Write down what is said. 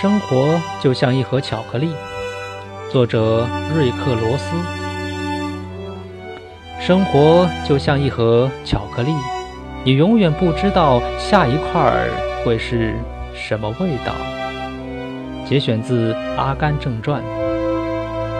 生活就像一盒巧克力，作者瑞克罗斯。生活就像一盒巧克力，你永远不知道下一块儿会是什么味道。节选自阿甘正传。